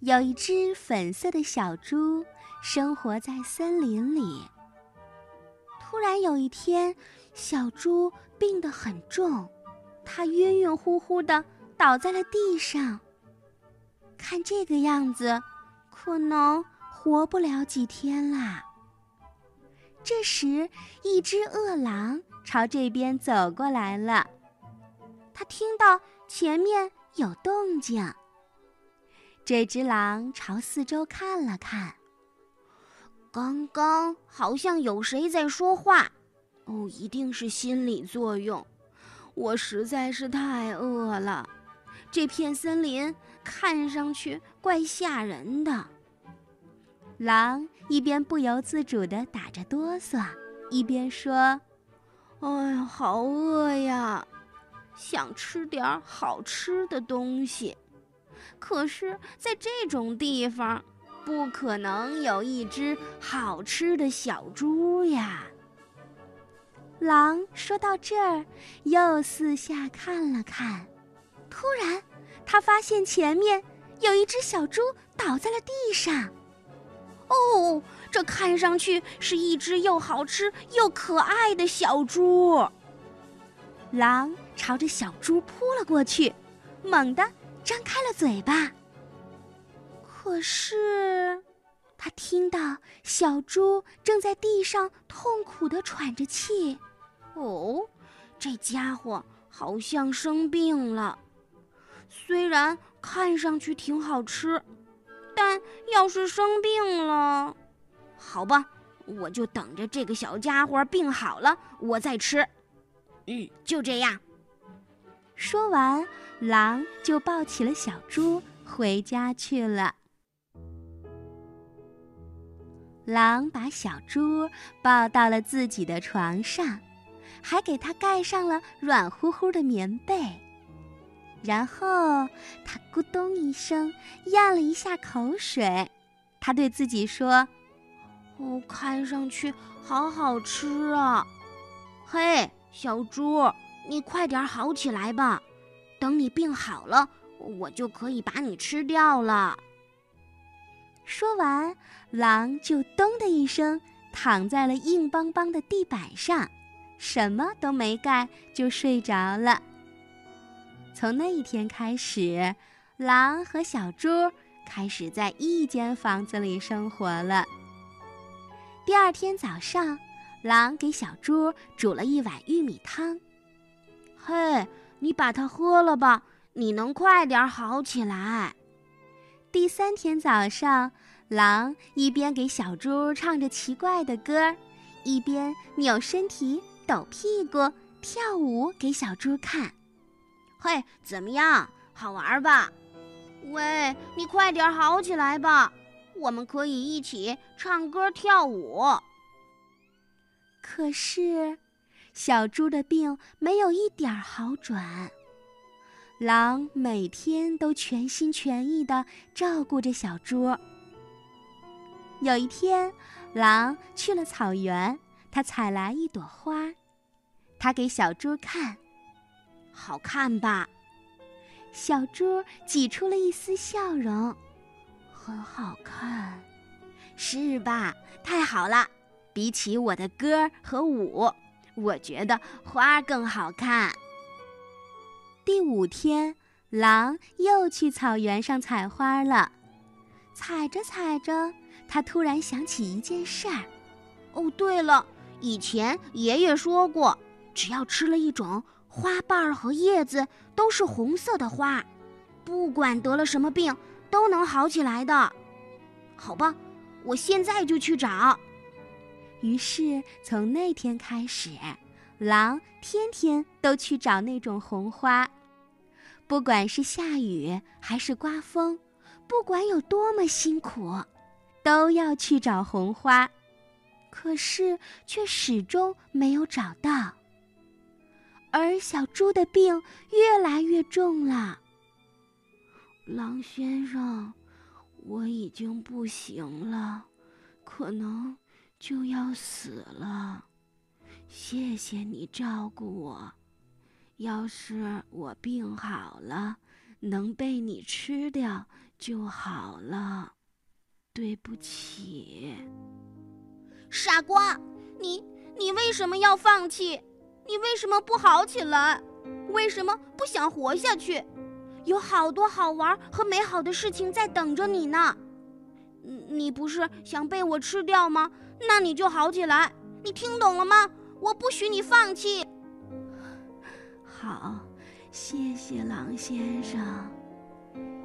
有一只粉色的小猪，生活在森林里。突然有一天，小猪病得很重，它晕晕乎乎的倒在了地上。看这个样子，可能活不了几天啦。这时，一只饿狼朝这边走过来了。他听到前面有动静。这只狼朝四周看了看，刚刚好像有谁在说话。哦，一定是心理作用。我实在是太饿了，这片森林看上去怪吓人的。狼一边不由自主地打着哆嗦，一边说：“哎呀，好饿呀，想吃点好吃的东西。可是，在这种地方，不可能有一只好吃的小猪呀。”狼说到这儿，又四下看了看，突然，他发现前面有一只小猪倒在了地上。哦，这看上去是一只又好吃又可爱的小猪。狼朝着小猪扑了过去，猛地张开了嘴巴。可是，他听到小猪正在地上痛苦地喘着气。哦，这家伙好像生病了。虽然看上去挺好吃。但要是生病了，好吧，我就等着这个小家伙病好了，我再吃。嗯，就这样。说完，狼就抱起了小猪回家去了。狼把小猪抱到了自己的床上，还给它盖上了软乎乎的棉被。然后他咕咚一声咽了一下口水，他对自己说：“哦，看上去好好吃啊！嘿，小猪，你快点好起来吧，等你病好了，我就可以把你吃掉了。”说完，狼就咚的一声躺在了硬邦邦的地板上，什么都没干就睡着了。从那一天开始，狼和小猪开始在一间房子里生活了。第二天早上，狼给小猪煮了一碗玉米汤。嘿，你把它喝了吧，你能快点好起来。第三天早上，狼一边给小猪唱着奇怪的歌，一边扭身体、抖屁股、跳舞给小猪看。嘿，怎么样？好玩吧？喂，你快点好起来吧，我们可以一起唱歌跳舞。可是，小猪的病没有一点儿好转。狼每天都全心全意的照顾着小猪。有一天，狼去了草原，他采来一朵花，他给小猪看。好看吧？小猪挤出了一丝笑容，很好看，是吧？太好了！比起我的歌和舞，我觉得花更好看。第五天，狼又去草原上采花了。采着采着，他突然想起一件事儿。哦，对了，以前爷爷说过，只要吃了一种。花瓣儿和叶子都是红色的花，不管得了什么病都能好起来的。好吧，我现在就去找。于是从那天开始，狼天天都去找那种红花，不管是下雨还是刮风，不管有多么辛苦，都要去找红花，可是却始终没有找到。而小猪的病越来越重了。狼先生，我已经不行了，可能就要死了。谢谢你照顾我。要是我病好了，能被你吃掉就好了。对不起，傻瓜，你你为什么要放弃？你为什么不好起来？为什么不想活下去？有好多好玩和美好的事情在等着你呢。你不是想被我吃掉吗？那你就好起来。你听懂了吗？我不许你放弃。好，谢谢狼先生。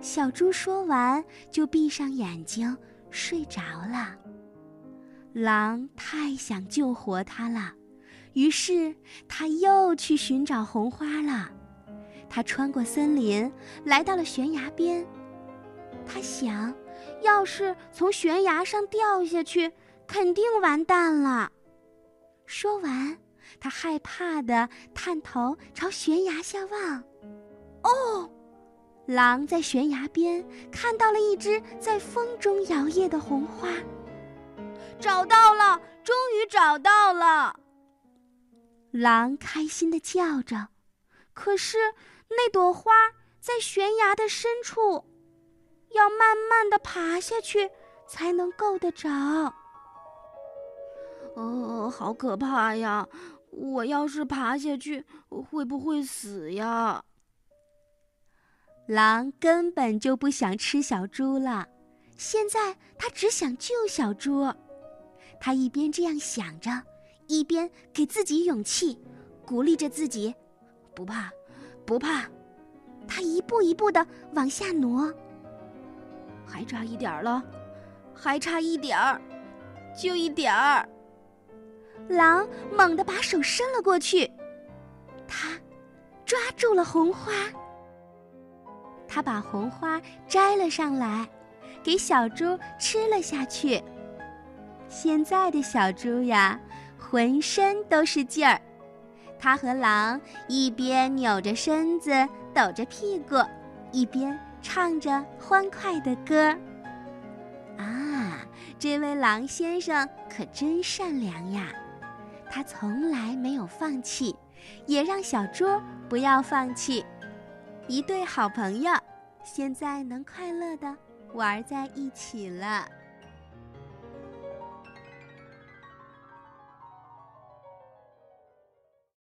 小猪说完，就闭上眼睛睡着了。狼太想救活它了，于是他又去寻找红花了。他穿过森林，来到了悬崖边。他想，要是从悬崖上掉下去，肯定完蛋了。说完，他害怕的探头朝悬崖下望。哦，狼在悬崖边看到了一只在风中摇曳的红花。找到了，终于找到了！狼开心的叫着。可是，那朵花在悬崖的深处，要慢慢的爬下去才能够得着。哦，好可怕呀！我要是爬下去，会不会死呀？狼根本就不想吃小猪了，现在他只想救小猪。他一边这样想着，一边给自己勇气，鼓励着自己：“不怕，不怕。”他一步一步的往下挪，还差一点儿了，还差一点儿，就一点儿。狼猛地把手伸了过去，他抓住了红花。他把红花摘了上来，给小猪吃了下去。现在的小猪呀，浑身都是劲儿。它和狼一边扭着身子、抖着屁股，一边唱着欢快的歌。啊，这位狼先生可真善良呀！他从来没有放弃，也让小猪不要放弃。一对好朋友，现在能快乐的玩在一起了。